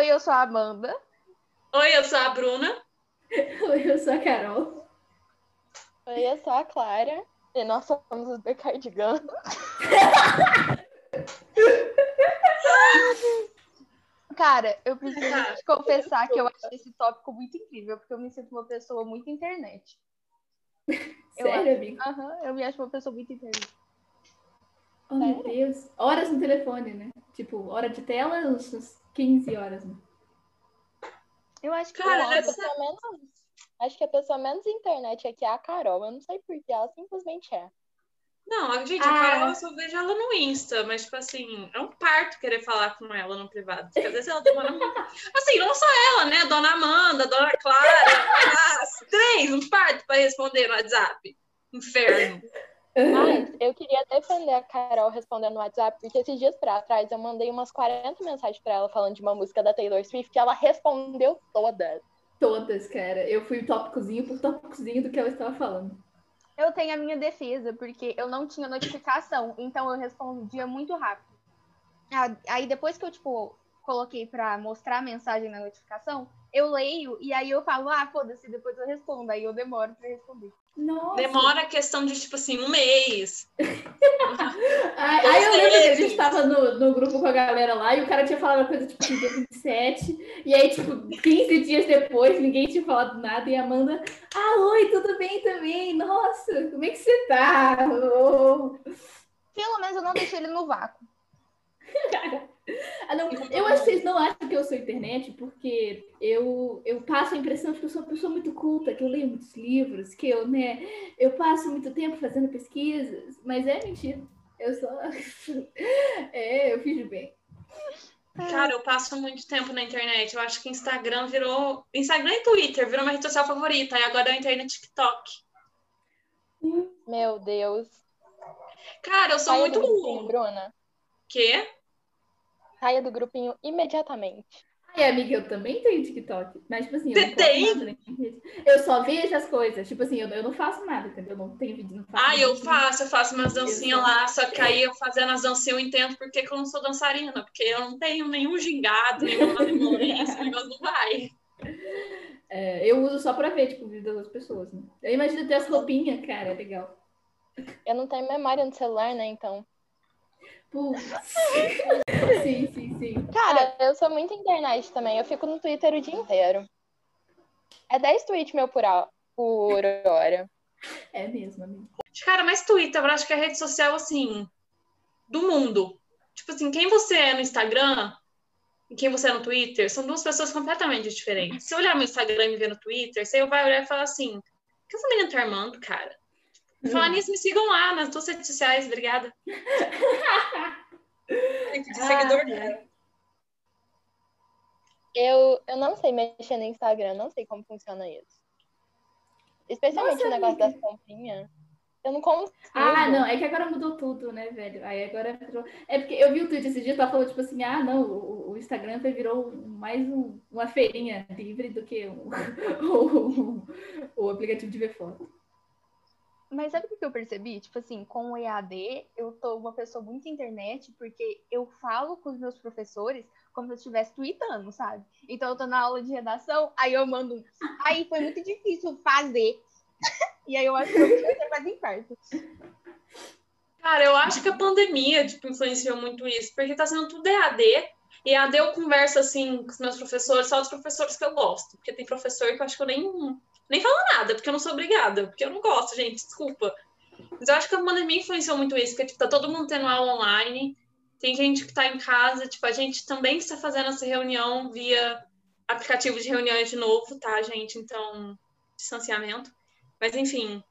Oi, eu sou a Amanda. Oi, eu sou a Bruna. Oi, eu sou a Carol. Oi, eu sou a Clara. E nós somos os The Cardigan. Cara, eu preciso te confessar que eu acho esse tópico muito incrível, porque eu me sinto uma pessoa muito internet. Eu Sério, acho- amigo? Aham, eu me acho uma pessoa muito internet. Oh, meu Deus. Horas no telefone, né? Tipo, hora de tela, uns uns 15 horas. Né? Eu acho que Cara, não, deve A pessoa menos- Acho que a pessoa menos internet aqui é a Carol. Eu não sei porquê, ela simplesmente é. Não, a- gente, Ah. a Carol eu só vejo ela no Insta, mas, tipo assim, é um parto querer falar com ela no privado. Porque às vezes ela demora muito. Assim, não só ela, né? Dona Amanda, Dona Clara, as três, um parto pra responder no WhatsApp. Inferno. Mas eu queria defender a Carol respondendo no WhatsApp, porque esses dias pra trás eu mandei umas 40 mensagens pra ela falando de uma música da Taylor Swift e ela respondeu todas. Todas, cara. Eu fui tópicozinho por tópicozinho do que ela estava falando. Eu tenho a minha defesa, porque eu não tinha notificação, então eu respondia muito rápido. Ah, Aí depois que eu, tipo, coloquei pra mostrar a mensagem na notificação, eu leio e aí eu falo, ah, foda-se, depois eu respondo. Aí eu demoro pra responder. Nossa. Demora questão de, tipo assim, um mês. Aí, aí eu lembro que a gente tava no, no grupo com a galera lá e o cara tinha falado uma coisa tipo dia 27. E aí, tipo, 15 dias depois, ninguém tinha falado nada. E a Amanda, ah, oi, tudo bem também? Nossa, como é que você tá? Oh. Pelo menos eu não deixei ele no vácuo. Ah, não, eu acho que vocês não acham que eu sou internet, porque eu, eu passo a impressão de que eu sou uma pessoa muito culta, que eu leio muitos livros, que eu, né, eu passo muito tempo fazendo pesquisas, mas é mentira. Eu só. é, eu fiz bem. Cara, eu passo muito tempo na internet. Eu acho que Instagram virou. Instagram e Twitter virou minha rede social favorita. E agora eu entrei no TikTok. Meu Deus. Cara, eu sou Saia muito. grupinho, Bruna. Quê? Saia do grupinho imediatamente. Ai, amiga, eu também tenho TikTok. Mas, tipo assim, eu Você tem? nada na internet. Eu só vejo as coisas. Tipo assim, eu, eu não faço nada, entendeu? Eu não tenho vídeo, não faço Ah, eu faço, eu faço umas dancinhas lá, só que aí eu fazendo as dancinhas eu entendo porque que eu não sou dançarina, porque eu não tenho nenhum gingado, nenhuma demolência, o negócio não vai. É, eu uso só pra ver, tipo, o vídeo das outras pessoas. Né? Eu imagino ter as roupinhas, cara, é legal. Eu não tenho memória no celular, né? Então. Putz. sim, sim, sim. Cara, eu sou muito internet também. Eu fico no Twitter o dia inteiro. É 10 tweets meu por, hora- por hora. É mesmo, amigo. Cara, mas Twitter, eu acho que é a rede social, assim, do mundo. Tipo assim, quem você é no Instagram e quem você é no Twitter são duas pessoas completamente diferentes. Se eu olhar meu Instagram e me ver no Twitter, você vai olhar e falar assim, o que essa menina tá armando, cara? Falar nisso, me sigam lá nas duas redes sociais, obrigada. Tem que de seguidor Ah, dela. Eu, eu não sei mexer no Instagram, não sei como funciona isso. Especialmente Nossa, o negócio amiga. das comprinhas. Eu não consigo. Ah, não, é que agora mudou tudo, né, velho? Aí agora virou. É porque eu vi o tweet esse dia, tava falando, tipo assim, ah, não, o, o Instagram virou mais um- uma feirinha livre do que o, o, o aplicativo de ver foto. Mas sabe o que eu percebi? Tipo assim, com o EAD, eu tô uma pessoa muito internet, porque eu falo com os meus professores como se eu estivesse tweetando, sabe? Então eu tô na aula de redação, aí eu mando um. Aí foi muito difícil fazer. e aí eu acho que eu ser mais esperto. Cara, eu acho que a pandemia, tipo, influenciou muito isso, porque tá sendo tudo EAD, e EAD eu converso, assim, com os meus professores, só os professores que eu gosto, porque tem professor que eu acho que eu nem, nem falo nada, porque eu não sou obrigada, porque eu não gosto, gente, desculpa. Mas eu acho que a pandemia influenciou muito isso, porque, tipo, tá todo mundo tendo aula online, tem gente que tá em casa, tipo, a gente também está fazendo essa reunião via aplicativo de reuniões de novo, tá, gente? Então, distanciamento. Mas, enfim,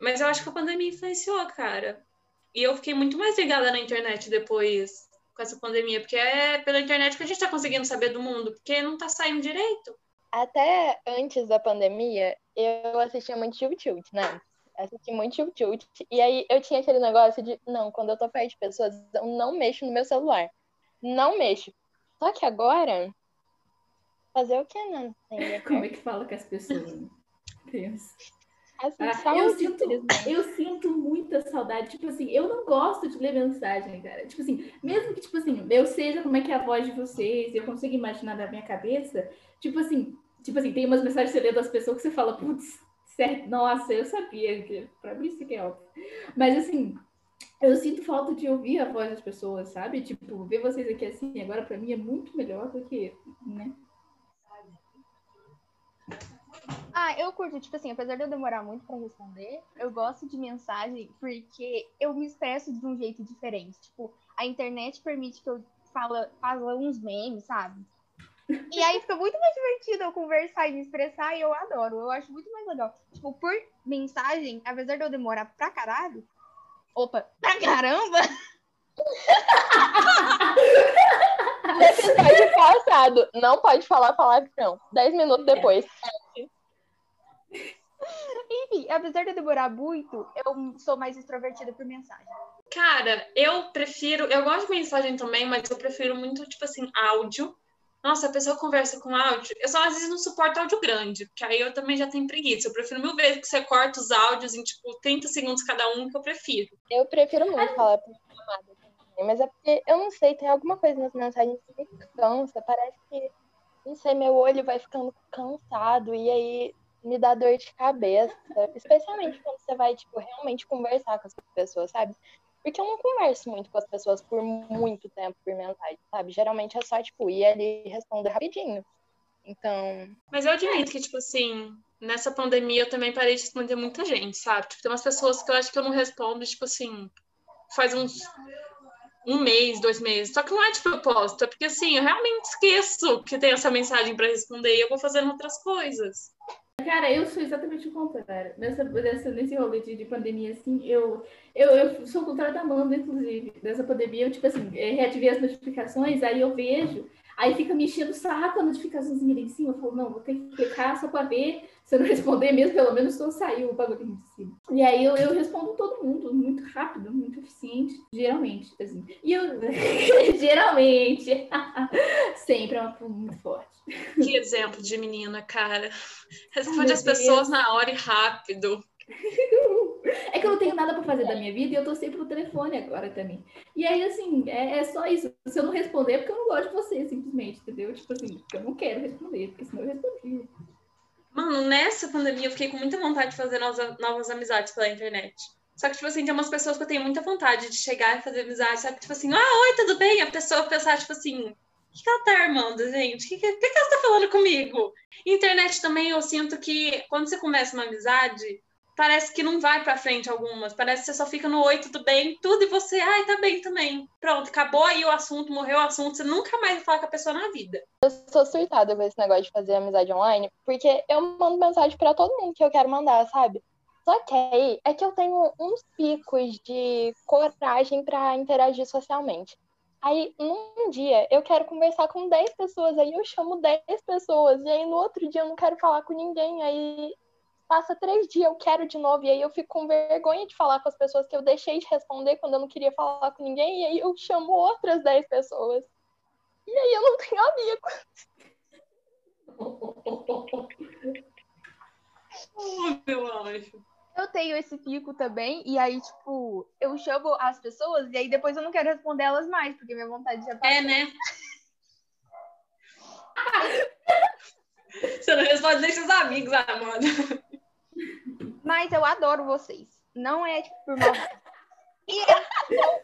mas eu acho que a pandemia influenciou, cara. E eu fiquei muito mais ligada na internet depois com essa pandemia, porque é pela internet que a gente tá conseguindo saber do mundo, porque não tá saindo direito. Até antes da pandemia, eu assistia muito Tilt Tilt, né? Assisti muito Tilt Tilt. E aí eu tinha aquele negócio de, não, quando eu tô perto de pessoas, eu não mexo no meu celular. Não mexo. Só que agora, fazer o né? Que ver Como é que fala com as pessoas? né? Deus. Assim, Ah, eu, sinto, eu sinto muita saudade. Tipo assim, eu não gosto de ler mensagem, cara. Tipo assim, mesmo que, tipo assim, eu seja como é que é a voz de vocês, eu consigo imaginar na minha cabeça, tipo assim, tipo assim, tem umas mensagens que você lê das pessoas que você fala, putz, certo, nossa, eu sabia que pra mim isso aqui é óbvio. Mas assim, eu sinto falta de ouvir a voz das pessoas, sabe? Tipo, ver vocês aqui assim, agora pra mim é muito melhor do que, né? Ah, eu curto, tipo assim, apesar de eu demorar muito pra responder, eu gosto de mensagem porque eu me expresso de um jeito diferente. Tipo, a internet permite que eu fala, fala uns memes, sabe? E aí fica muito mais divertido eu conversar e me expressar e eu adoro. Eu acho muito mais legal. Tipo, por mensagem, apesar de eu demorar pra caralho, opa, pra caramba, Episódio passado. Não pode falar palavrão. Dez minutos depois. enfim, apesar de eu demorar muito, eu sou mais extrovertida por mensagem. Cara, eu prefiro. Eu gosto de mensagem também, mas eu prefiro muito, tipo assim, áudio. Nossa, a pessoa conversa com áudio. Eu só às vezes não suporto áudio grande, porque aí eu também já tenho preguiça. Eu prefiro mil vezes que você corta os áudios em, tipo, 30 segundos cada um, que eu prefiro. Eu prefiro muito falar por chamada mas é porque eu não sei, tem alguma coisa nas mensagens que me cansa. Parece que, não sei, meu olho vai ficando cansado e aí me dá dor de cabeça. Especialmente quando você vai, tipo, realmente conversar com as pessoas, sabe? Porque eu não converso muito com as pessoas por muito tempo por mensagem, sabe? Geralmente é só, tipo, ir ali e responder rapidinho. Então, Mas eu admito que, tipo assim, nessa pandemia eu também parei de responder muita gente, sabe? Tipo, tem umas pessoas que eu acho que eu não respondo, tipo assim, faz uns um mês, dois meses. Só que não é de propósito, é porque assim, eu realmente esqueço que tem essa mensagem pra responder e eu vou fazendo outras coisas. Cara, eu sou exatamente o contrário. Nessa, nessa, nesse rolê de, de pandemia, assim, eu, eu, eu sou o contrário da Amanda, inclusive. Nessa pandemia, eu, tipo assim, é, reativei as notificações, aí eu vejo, aí fica me enchendo o saco a notificaçãozinha ali em cima. Eu falo, não, vou ter que clicar só pra ver. Se eu não responder mesmo, pelo menos só saiu o bagulho de cima. E aí eu, eu respondo todo mundo, muito rápido, muito eficiente, geralmente, assim. E eu, geralmente, sempre é uma muito forte. Que exemplo de menina, cara. Responde meu as pessoas na hora e rápido. É que eu não tenho nada pra fazer da minha vida e eu tô sempre no telefone agora também. E aí, assim, é, é só isso. Se eu não responder, é porque eu não gosto de você, simplesmente, entendeu? Tipo assim, porque eu não quero responder, porque senão eu respondia. Mano, nessa pandemia eu fiquei com muita vontade de fazer novas, novas amizades pela internet. Só que, tipo assim, tem umas pessoas que eu tenho muita vontade de chegar e fazer amizade, sabe? Tipo assim, ah, oi, tudo bem? A pessoa pensar, tipo assim, que, que ela tá armando, gente? O que, que, que, ela tá falando comigo? Internet também, eu sinto que quando você começa uma amizade, parece que não vai pra frente algumas. Parece que você só fica no oi, tudo bem, tudo, e você, ai, tá bem também. Pronto, acabou aí o assunto, morreu o assunto, você nunca mais vai falar com a pessoa na vida. eu sou surtada com esse negócio de fazer amizade online, porque eu mando mensagem pra todo mundo que eu quero mandar, sabe? Só que aí é que eu tenho uns picos de coragem pra interagir socialmente. Aí, num dia, eu quero conversar com 10 pessoas, aí eu chamo 10 pessoas, e aí no outro dia eu não quero falar com ninguém, aí passa três dias, eu quero de novo, e aí eu fico com vergonha de falar com as pessoas que eu deixei de responder quando eu não queria falar com ninguém, e aí eu chamo outras 10 pessoas. E aí eu não tenho amigo. Oh, meu anjo. Eu tenho esse pico também, e aí, tipo, eu chamo as pessoas e aí depois eu não quero responder elas mais, porque minha vontade já tá. É, né? Você não responde nem seus amigos, Amanda. Mas eu adoro vocês. Não é, tipo, por mal. E é bom,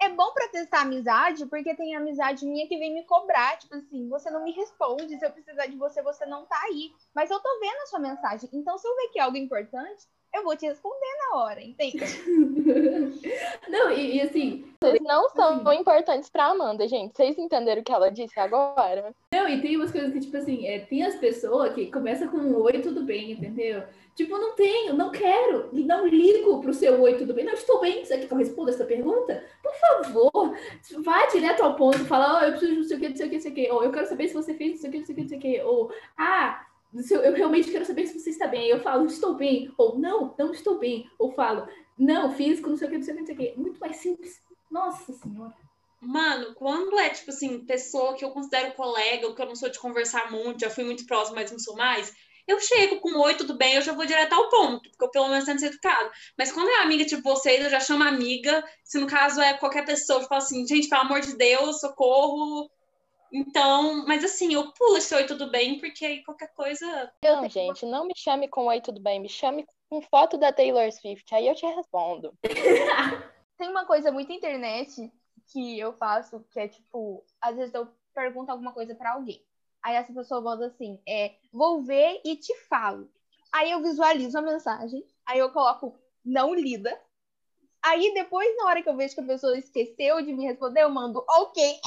é bom pra testar amizade, porque tem amizade minha que vem me cobrar. Tipo assim, você não me responde. Se eu precisar de você, você não tá aí. Mas eu tô vendo a sua mensagem. Então, se eu ver que é algo importante, eu vou te responder na hora, entende? Não, e, e assim, Vocês não são importantes pra Amanda, gente. Vocês entenderam o que ela disse agora? Não, e tem umas coisas que, tipo assim, é, tem as pessoas que começam com um oi, tudo bem, entendeu? Tipo, não tenho, não quero, não ligo pro seu oi, tudo bem. Não, estou bem, você quer que eu responda essa pergunta? Por favor, vá direto ao ponto, fala, oh, eu preciso de não sei o que, não sei o que, não sei o que, ou eu quero saber se você fez não sei o que, não sei o que, não sei o que, ou, ah, eu, eu realmente quero saber se você está bem. Eu falo, estou bem, ou não, não estou bem, ou falo, não, físico, não sei o que, não sei o que, não sei o que. Muito mais simples. Nossa Senhora. Mano, quando é, tipo assim, pessoa que eu considero colega, ou que eu não sou de conversar muito, já fui muito próxima, mas não sou mais, eu chego com oi, tudo bem, eu já vou direto ao ponto, porque eu pelo menos tento ser educado. Mas quando é amiga tipo vocês, eu já chamo amiga. Se no caso é qualquer pessoa, eu falo assim, gente, pelo amor de Deus, socorro. Então, mas assim, eu pulo esse oi, tudo bem, porque aí qualquer coisa. Não, gente, não me chame com oi, tudo bem, me chame com foto da Taylor Swift, aí eu te respondo. Tem uma coisa muito internet que eu faço, que é tipo, às vezes eu pergunto alguma coisa para alguém. Aí essa pessoa manda assim, é, vou ver e te falo. Aí eu visualizo a mensagem, aí eu coloco não lida. Aí depois, na hora que eu vejo que a pessoa esqueceu de me responder, eu mando ok.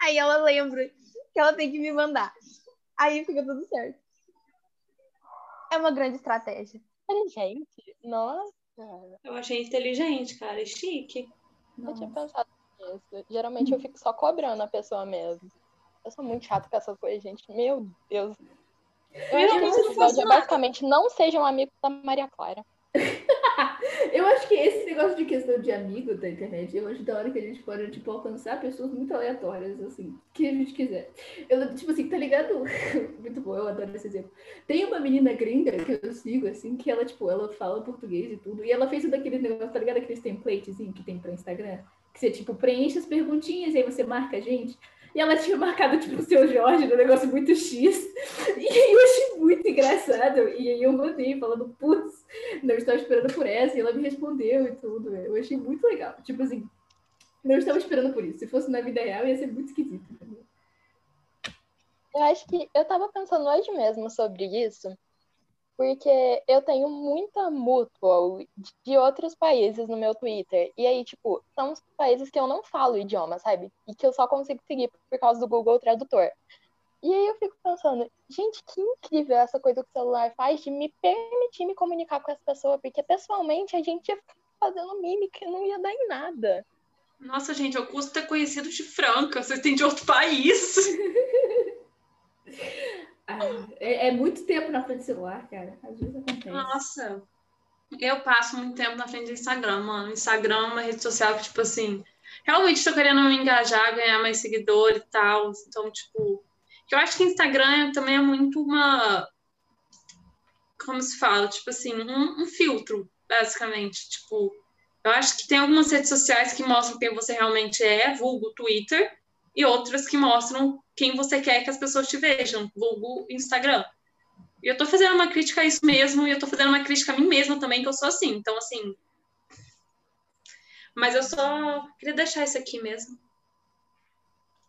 Aí ela lembra que ela tem que me mandar. Aí fica tudo certo. É uma grande estratégia. Gente, nossa. Eu achei inteligente, cara, é chique. Eu tinha pensado nisso. Geralmente eu fico só cobrando a pessoa mesmo. Eu sou muito chata com essas coisas, gente. Meu Deus. Eu acho que esse episódio é basicamente não sejam amigos da Maria Clara. Eu acho que esse negócio de questão de amigo da internet, eu acho da hora que a gente pode, tipo, alcançar pessoas muito aleatórias, assim, que a gente quiser. Eu, tipo assim, tá ligado? muito bom, eu adoro esse exemplo. Tem uma menina gringa que eu sigo, assim, que ela, tipo, ela fala português e tudo, e ela fez um daqueles negócios, tá ligado? Aqueles templates que tem pra Instagram, que você, tipo, preenche as perguntinhas e aí você marca a gente. E ela tinha marcado, tipo, o seu Jorge, um negócio muito X. E aí eu achei muito engraçado. E aí eu mandei, falando, putz, não estava esperando por essa. E ela me respondeu e tudo. Eu achei muito legal. Tipo assim, não estava esperando por isso. Se fosse na vida real, ia ser muito esquisito. Eu acho que eu estava pensando hoje mesmo sobre isso porque eu tenho muita mutual de outros países no meu Twitter. E aí, tipo, são os países que eu não falo o idioma, sabe? E que eu só consigo seguir por causa do Google Tradutor. E aí eu fico pensando, gente, que incrível essa coisa que o celular faz de me permitir me comunicar com essa pessoa, porque pessoalmente a gente ia ficar fazendo mímica e não ia dar em nada. Nossa, gente, eu custo ter conhecido de Franca, vocês têm de outro país. é, é, muito tempo na frente do celular, cara. Às vezes acontece. Nossa, eu passo muito tempo na frente do Instagram, mano. Instagram é uma rede social que, tipo assim, realmente estou querendo me engajar, ganhar mais seguidores e tal. Então, tipo, eu acho que Instagram também é muito uma. Como se fala? Tipo assim, um, um filtro, basicamente. Tipo, eu acho que tem algumas redes sociais que mostram quem você realmente é, vulgo Twitter, e outras que mostram quem você quer que as pessoas te vejam, vulgo Instagram. E eu tô fazendo uma crítica a isso mesmo, e eu tô fazendo uma crítica a mim mesma também, que eu sou assim. Então, assim. Mas eu só queria deixar isso aqui mesmo.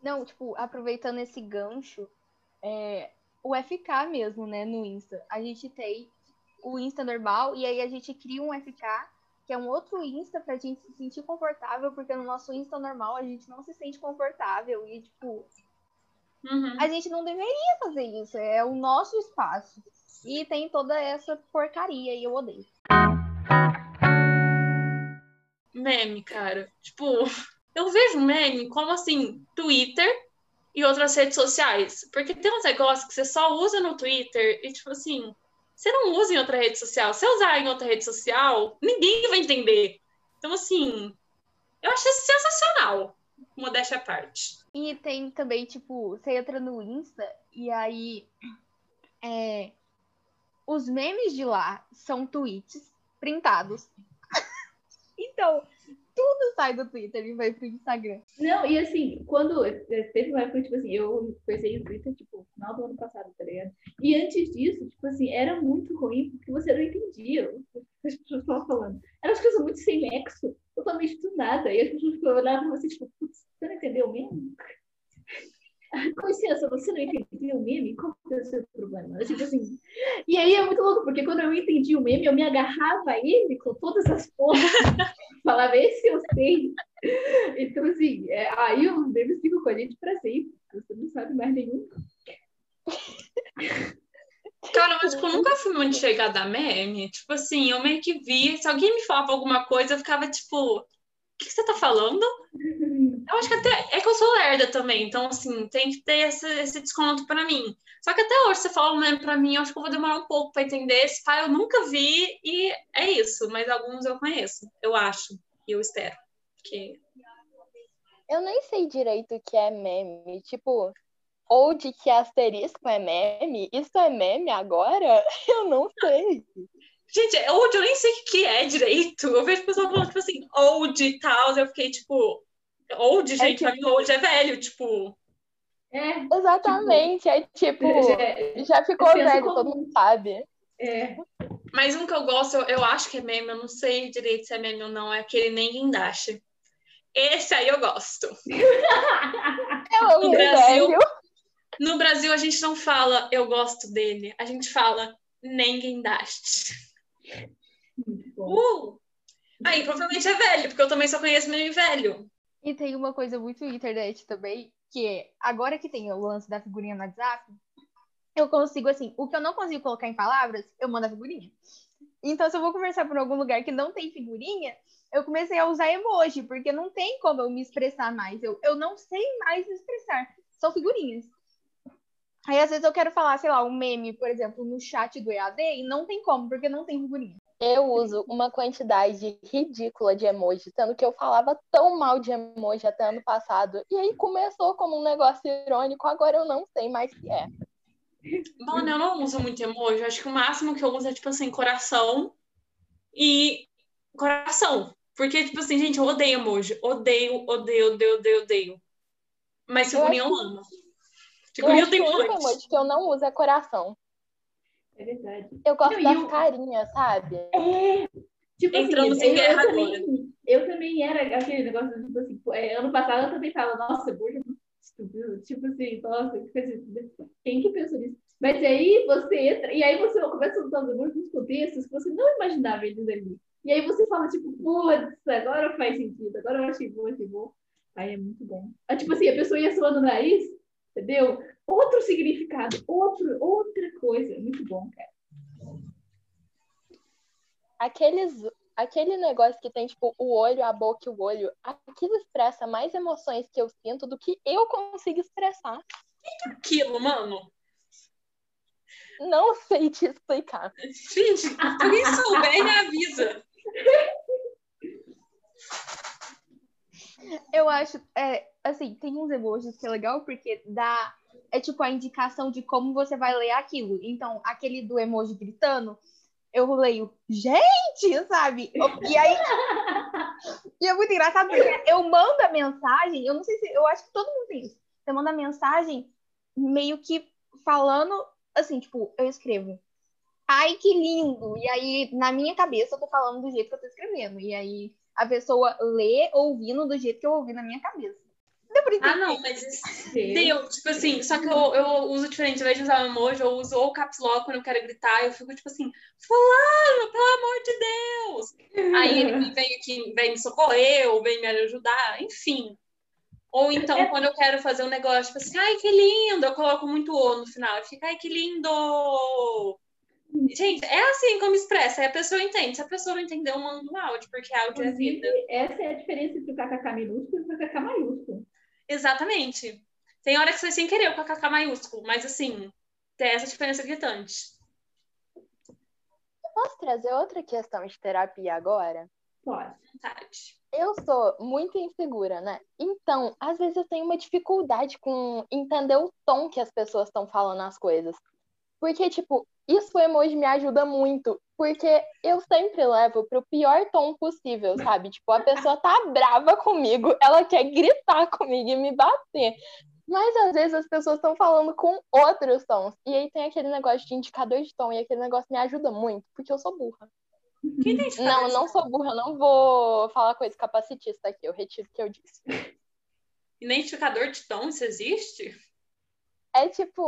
Não, tipo, aproveitando esse gancho, é, o FK mesmo, né, no Insta. A gente tem o Insta normal, e aí a gente cria um FK, que é um outro Insta pra gente se sentir confortável, porque no nosso Insta normal a gente não se sente confortável. E, tipo, Uhum. A gente não deveria fazer isso, é o nosso espaço. E tem toda essa porcaria e eu odeio. Meme, cara. Tipo, eu vejo meme como assim, Twitter e outras redes sociais. Porque tem uns negócios que você só usa no Twitter e, tipo assim, você não usa em outra rede social. Se usar em outra rede social, ninguém vai entender. Então, assim, eu acho sensacional. Modéstia à parte. E tem também, tipo, você entra no Insta e aí é, os memes de lá são tweets printados. então, tudo sai do Twitter e vai pro Instagram. Não, e assim, quando teve uma época, tipo assim, eu comecei o Twitter, tipo, no final do ano passado, tá ligado? E antes disso, tipo assim, era muito ruim porque você não entendia o que as pessoas estavam falando. Eram as coisas muito sem nexo, totalmente do nada. E as pessoas olhavam assim, tipo, putz, você não entendeu mesmo? Com licença, você não entendeu o meme? Qual é o seu problema? Tipo assim. E aí é muito louco, porque quando eu entendi o meme, eu me agarrava a ele com todas as forças. falava, esse eu sei. Então, assim, é, aí os memes ficam com a gente pra sempre. Você não sabe mais nenhum. Cara, mas tipo, eu nunca fui muito chegada a meme. Tipo assim, eu meio que vi. Se alguém me falava alguma coisa, eu ficava tipo, que, que você tá falando? Eu acho que até é que eu sou lerda também, então assim, tem que ter esse, esse desconto para mim. Só que até hoje você fala um meme pra mim, eu acho que eu vou demorar um pouco para entender. Esse pai eu nunca vi e é isso, mas alguns eu conheço, eu acho, e eu espero. Eu nem sei direito o que é meme. Tipo, old que asterisco é meme? Isso é meme agora? Eu não sei. Gente, old eu nem sei o que é direito. Eu vejo pessoas falando, tipo assim, old e tal. Eu fiquei, tipo, old, gente, que- pra mim old é velho, tipo. É, Exatamente. É tipo, já, já ficou velho, comum. todo mundo sabe. é, Mas um que eu gosto, eu, eu acho que é meme, eu não sei direito se é meme ou não, é aquele nem guindaste. Esse aí eu gosto. Eu amo No o Brasil, velho. No Brasil, a gente não fala eu gosto dele, a gente fala nem guindaste. Uh! Aí, provavelmente é velho, porque eu também só conheço meme velho. E tem uma coisa muito internet também, que é, agora que tem o lance da figurinha no WhatsApp, eu consigo, assim, o que eu não consigo colocar em palavras, eu mando a figurinha. Então, se eu vou conversar por algum lugar que não tem figurinha, eu comecei a usar emoji, porque não tem como eu me expressar mais. Eu, eu não sei mais me expressar. São figurinhas. Aí, às vezes, eu quero falar, sei lá, um meme, por exemplo, no chat do EAD, e não tem como, porque não tem figurinha. Eu uso uma quantidade ridícula de emoji, sendo que eu falava tão mal de emoji até ano passado. E aí começou como um negócio irônico, agora eu não sei mais o que é. Mano, eu não uso muito emoji. Eu acho que o máximo que eu uso é, tipo assim, coração e coração. Porque, tipo assim, gente, eu odeio emoji. Odeio, odeio, odeio, odeio, odeio. Mas Eu figurinha eu, acho amo. Eu acho eu tenho muito. emoji que eu não uso é coração. É verdade. Eu gosto Não, das o- carinhas, sabe? É, tipo Entramos assim, em eu, guerra eu, também, eu também era aquele negócio, tipo assim, é, ano passado eu também falava, nossa, muito estúpido. Tipo assim, nossa, que coisa- quem que pensou nisso? Mas aí você entra, e aí você começa a usar os muitos contextos que você não imaginava eles ali. E aí você fala, tipo, putz, agora faz sentido, agora eu achei bom, achei bom. Aí é muito bom. Ah, tipo assim, a pessoa ia suando o nariz, entendeu? Outro significado, outro, outra coisa. Muito bom, cara. Aqueles, aquele negócio que tem, tipo, o olho, a boca e o olho, aquilo expressa mais emoções que eu sinto do que eu consigo expressar. Aquilo, mano. Não sei te explicar. Gente, se alguém souber, me avisa. Eu acho, é, assim, tem uns emojis que é legal porque dá. É tipo a indicação de como você vai ler aquilo. Então, aquele do emoji gritando, eu leio, gente, sabe? E aí. E é muito engraçado porque eu mando a mensagem, eu não sei se. Eu acho que todo mundo tem isso. Você manda a mensagem meio que falando, assim, tipo, eu escrevo. Ai, que lindo! E aí, na minha cabeça, eu tô falando do jeito que eu tô escrevendo. E aí, a pessoa lê ouvindo do jeito que eu ouvi na minha cabeça. Deu pra entender? Ah, não, mas isso deu, tipo assim, só que eu, eu uso diferente, ao invés de usar o emoji, eu uso ou o caps lock quando eu quero gritar, eu fico tipo assim, fulano, pelo amor de Deus! Aí ele vem aqui, vem me socorrer, ou vem me ajudar, enfim. Ou então, quando eu quero fazer um negócio, tipo assim, ai, que lindo, eu coloco muito o no final, fica, ai, que lindo! Gente, é assim como expressa, aí a pessoa entende. Se a pessoa não entender, eu mando um áudio, porque áudio é vida. essa é a diferença entre o kkk minúsculo e o kkk maiúsculo. Exatamente. Tem hora que você sem querer o kkk maiúsculo, mas assim, tem essa diferença gritante. Posso trazer outra questão de terapia agora? Pode. Vontade. Eu sou muito insegura, né? Então, às vezes eu tenho uma dificuldade com entender o tom que as pessoas estão falando as coisas. Porque, tipo, isso emoji me ajuda muito. Porque eu sempre levo pro pior tom possível, sabe? Tipo, a pessoa tá brava comigo, ela quer gritar comigo e me bater. Mas às vezes as pessoas estão falando com outros tons. E aí tem aquele negócio de indicador de tom, e aquele negócio me ajuda muito, porque eu sou burra. Quem tem que Não, não sou burra, eu não vou falar coisa capacitista aqui, eu retiro o que eu disse. Identificador de tom, isso existe? É tipo,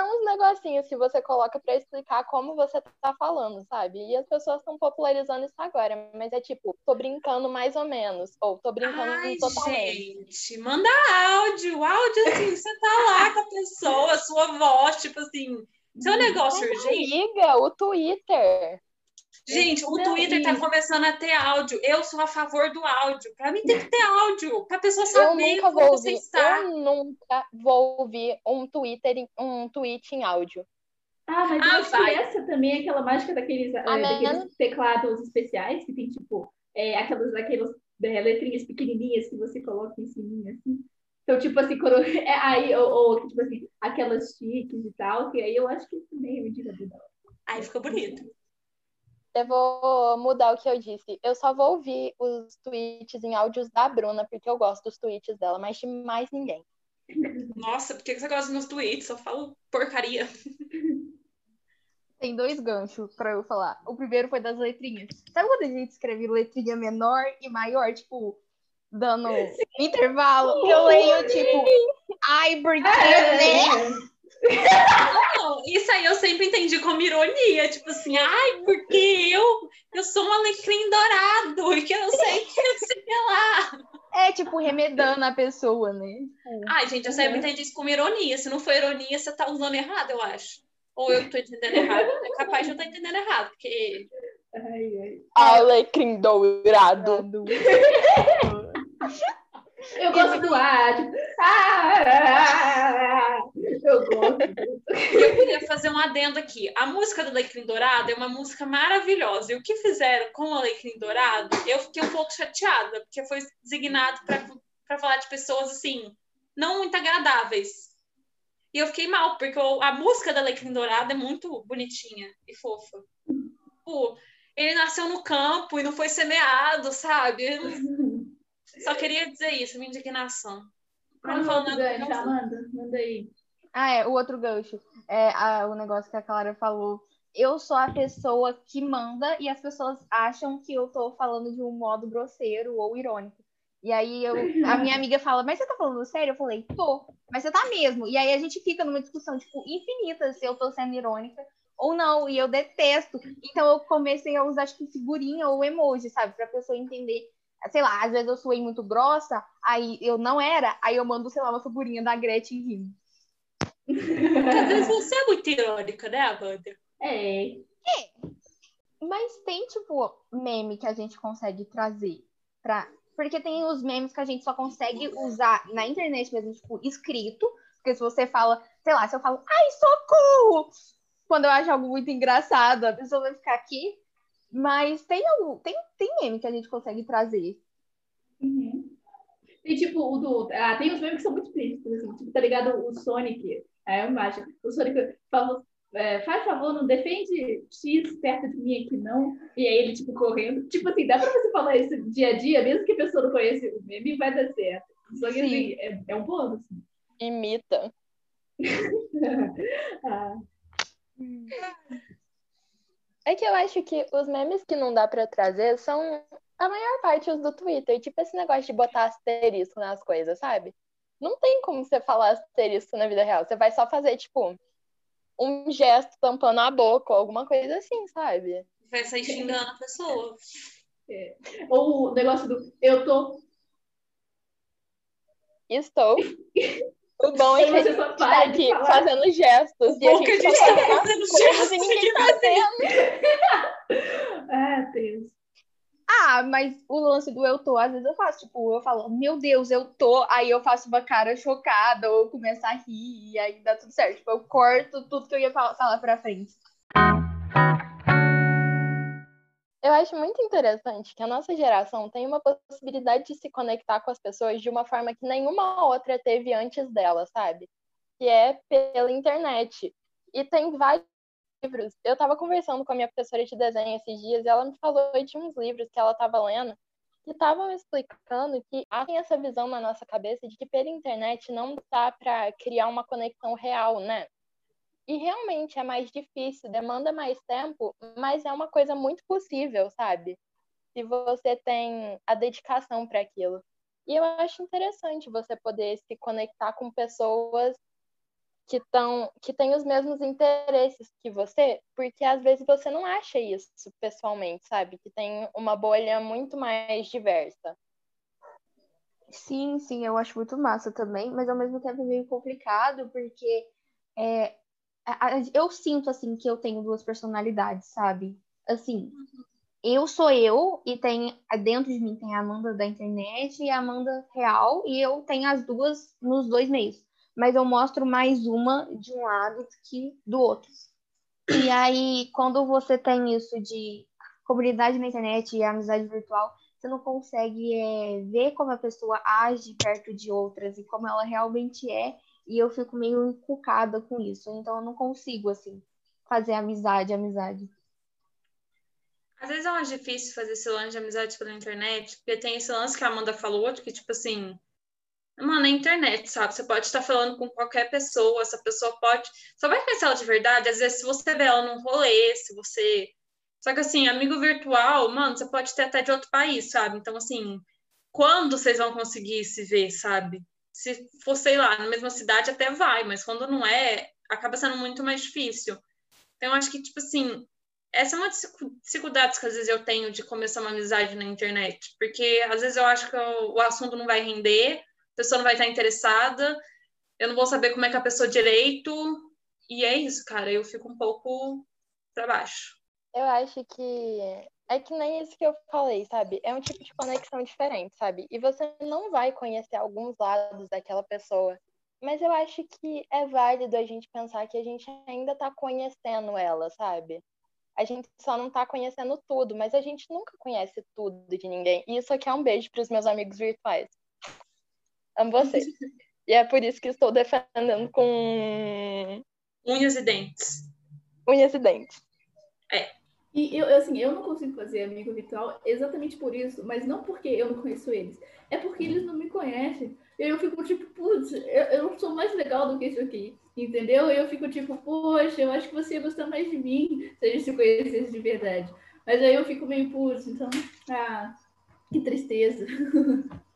são uns negocinhos que você coloca pra explicar como você tá falando, sabe? E as pessoas estão popularizando isso agora, mas é tipo, tô brincando mais ou menos, ou tô brincando Ai, totalmente. gente, manda áudio. Áudio, assim, você tá lá com a pessoa, sua voz, tipo assim, seu negócio Mas, urgente. amiga, o Twitter. Gente, o Twitter tá começando a ter áudio. Eu sou a favor do áudio. Pra mim tem que ter áudio, pra pessoa Eu saber nunca como vou você ouvir, está. eu nunca vou ouvir um Twitter, um tweet em áudio. Ah, mas Ah, eu acho vai. que essa também é aquela mágica daqueles, Ah, mas- daqueles teclados especiais que tem, tipo, é, aquelas, aquelas eh, letrinhas pequenininhas que você coloca em cima, assim. Então, tipo assim, quando. É, aí, ou, ou, tipo assim, aquelas chiques e tal, que aí eu acho que também é mentira dela. Aí fica bonito. Eu vou mudar o que eu disse. Eu só vou ouvir os tweets em áudios da Bruna, porque eu gosto dos tweets dela, mas de mais ninguém. Nossa, por que você gosta dos meus tweets? Só falo porcaria. Tem dois ganchos pra eu falar. O primeiro foi das letrinhas. Sabe quando a gente escreve letrinha menor e maior, tipo, dando intervalo? Eu leio, tipo, ai, porque, né? Não, isso aí eu sempre entendi como ironia, tipo assim, ai, porque eu, eu sou um alecrim dourado, e que eu sei que sei lá. É, tipo, remedando a pessoa, né? Tipo, Ai, gente, eu sempre entendi isso como ironia. Se não for ironia, você tá usando errado, eu acho. Ou eu tô entendendo errado. É capaz de eu estar entendendo errado, porque Ai, ai. Alecrim dourado. Eu gosto do ar, tipo. Ah, eu gosto. eu queria fazer um adendo aqui. A música do Alecrim Dourado é uma música maravilhosa. E o que fizeram com o Alecrim Dourado, eu fiquei um pouco chateada, porque foi designado para falar de pessoas assim, não muito agradáveis. E eu fiquei mal, porque a música da Alecrim Dourado é muito bonitinha e fofa. Pô, ele nasceu no campo e não foi semeado, sabe? Só queria dizer isso, minha indignação. Qual Não é o falando outro gancho. Amanda? Manda aí. Ah, é, o outro gancho. É a- o negócio que a Clara falou. Eu sou a pessoa que manda e as pessoas acham que eu tô falando de um modo grosseiro ou irônico. E aí eu, a minha amiga fala, mas você tá falando sério? Eu falei, tô, mas você tá mesmo. E aí a gente fica numa discussão, tipo, infinita se eu tô sendo irônica ou não, e eu detesto. Então eu comecei a usar, tipo, figurinha ou emoji, sabe? Pra pessoa entender. Sei lá, às vezes eu suei muito grossa, aí eu não era, aí eu mando, sei lá, uma figurinha da Gretchen rindo. Porque às vezes você é muito irônica, né, Amanda? É. Mas tem, tipo, meme que a gente consegue trazer pra. Porque tem os memes que a gente só consegue usar na internet mesmo, tipo, escrito. Porque se você fala, sei lá, se eu falo, ai, socorro! Quando eu acho algo muito engraçado, a pessoa vai ficar aqui. Mas tem, algum, tem, tem meme que a gente consegue trazer. Uhum. Tem tipo o do. Ah, tem uns memes que são muito explícitos, assim, tipo, tá ligado? O Sonic. É, eu acho. O Sonic falou. É, faz favor, não defende X perto de mim aqui, não. E aí ele, tipo, correndo. Tipo assim, dá pra você falar isso dia a dia, mesmo que a pessoa não conheça o meme, vai dar certo. Só que Sim. assim, é, é um bônus. Imita. ah, É que eu acho que os memes que não dá pra trazer são a maior parte os do Twitter. Tipo esse negócio de botar asterisco nas coisas, sabe? Não tem como você falar asterisco na vida real. Você vai só fazer, tipo, um gesto tampando a boca ou alguma coisa assim, sabe? Vai sair xingando a pessoa. ou o negócio do eu tô. Estou. O bom é que a Você gente só tá aqui falar. fazendo gestos. E a que a gente gente tá faz fazendo gestos e ninguém tá vendo. Ah, Deus. Ah, mas o lance do eu tô, às vezes eu faço, tipo, eu falo, meu Deus, eu tô, aí eu faço uma cara chocada, ou começo a rir, e aí dá tudo certo. Tipo, eu corto tudo que eu ia fa- falar pra frente. Eu acho muito interessante que a nossa geração tem uma possibilidade de se conectar com as pessoas de uma forma que nenhuma outra teve antes dela, sabe? Que é pela internet. E tem vários livros. Eu estava conversando com a minha professora de desenho esses dias e ela me falou de uns livros que ela estava lendo que estavam explicando que há essa visão na nossa cabeça de que pela internet não dá para criar uma conexão real, né? E realmente é mais difícil, demanda mais tempo, mas é uma coisa muito possível, sabe? Se você tem a dedicação para aquilo. E eu acho interessante você poder se conectar com pessoas que estão que têm os mesmos interesses que você, porque às vezes você não acha isso pessoalmente, sabe? Que tem uma bolha muito mais diversa. Sim, sim, eu acho muito massa também, mas ao mesmo tempo é meio complicado, porque é, eu sinto, assim, que eu tenho duas personalidades, sabe? Assim, eu sou eu, e tem, dentro de mim tem a Amanda da internet e a Amanda real, e eu tenho as duas nos dois meios. Mas eu mostro mais uma de um lado que do outro. E aí, quando você tem isso de comunidade na internet e amizade virtual, você não consegue é, ver como a pessoa age perto de outras e como ela realmente é, e eu fico meio encucada com isso. Então eu não consigo, assim, fazer amizade, amizade. Às vezes é mais difícil fazer esse lance de amizade pela internet, porque tem esse lance que a Amanda falou, que, tipo assim, mano, é internet, sabe? Você pode estar falando com qualquer pessoa, essa pessoa pode. Só vai conhecer ela de verdade, às vezes, se você vê ela num rolê, se você. Só que, assim, amigo virtual, mano, você pode ter até de outro país, sabe? Então, assim, quando vocês vão conseguir se ver, sabe? Se for, sei lá, na mesma cidade até vai, mas quando não é, acaba sendo muito mais difícil. Então, eu acho que, tipo assim, essa é uma dificuldade que às vezes eu tenho de começar uma amizade na internet, porque às vezes eu acho que o assunto não vai render, a pessoa não vai estar interessada, eu não vou saber como é que a pessoa direito, e é isso, cara, eu fico um pouco para baixo. Eu acho que é que nem isso que eu falei, sabe? É um tipo de conexão diferente, sabe? E você não vai conhecer alguns lados daquela pessoa. Mas eu acho que é válido a gente pensar que a gente ainda tá conhecendo ela, sabe? a gente só não tá conhecendo tudo, mas a gente nunca conhece tudo de ninguém. E isso aqui é um beijo para os meus amigos virtuais. Amo vocês. e é por isso que estou defendendo com unhas e dentes. Unhas e dentes. É. E eu, assim, eu não consigo fazer amigo virtual exatamente por isso, mas não porque eu não conheço eles, é porque eles não me conhecem. E eu fico tipo, putz, eu, eu sou mais legal do que isso aqui. Entendeu? E eu fico tipo, poxa, eu acho que você ia gostar mais de mim se a gente se conhecesse de verdade. Mas aí eu fico meio, putz, então, ah, que tristeza.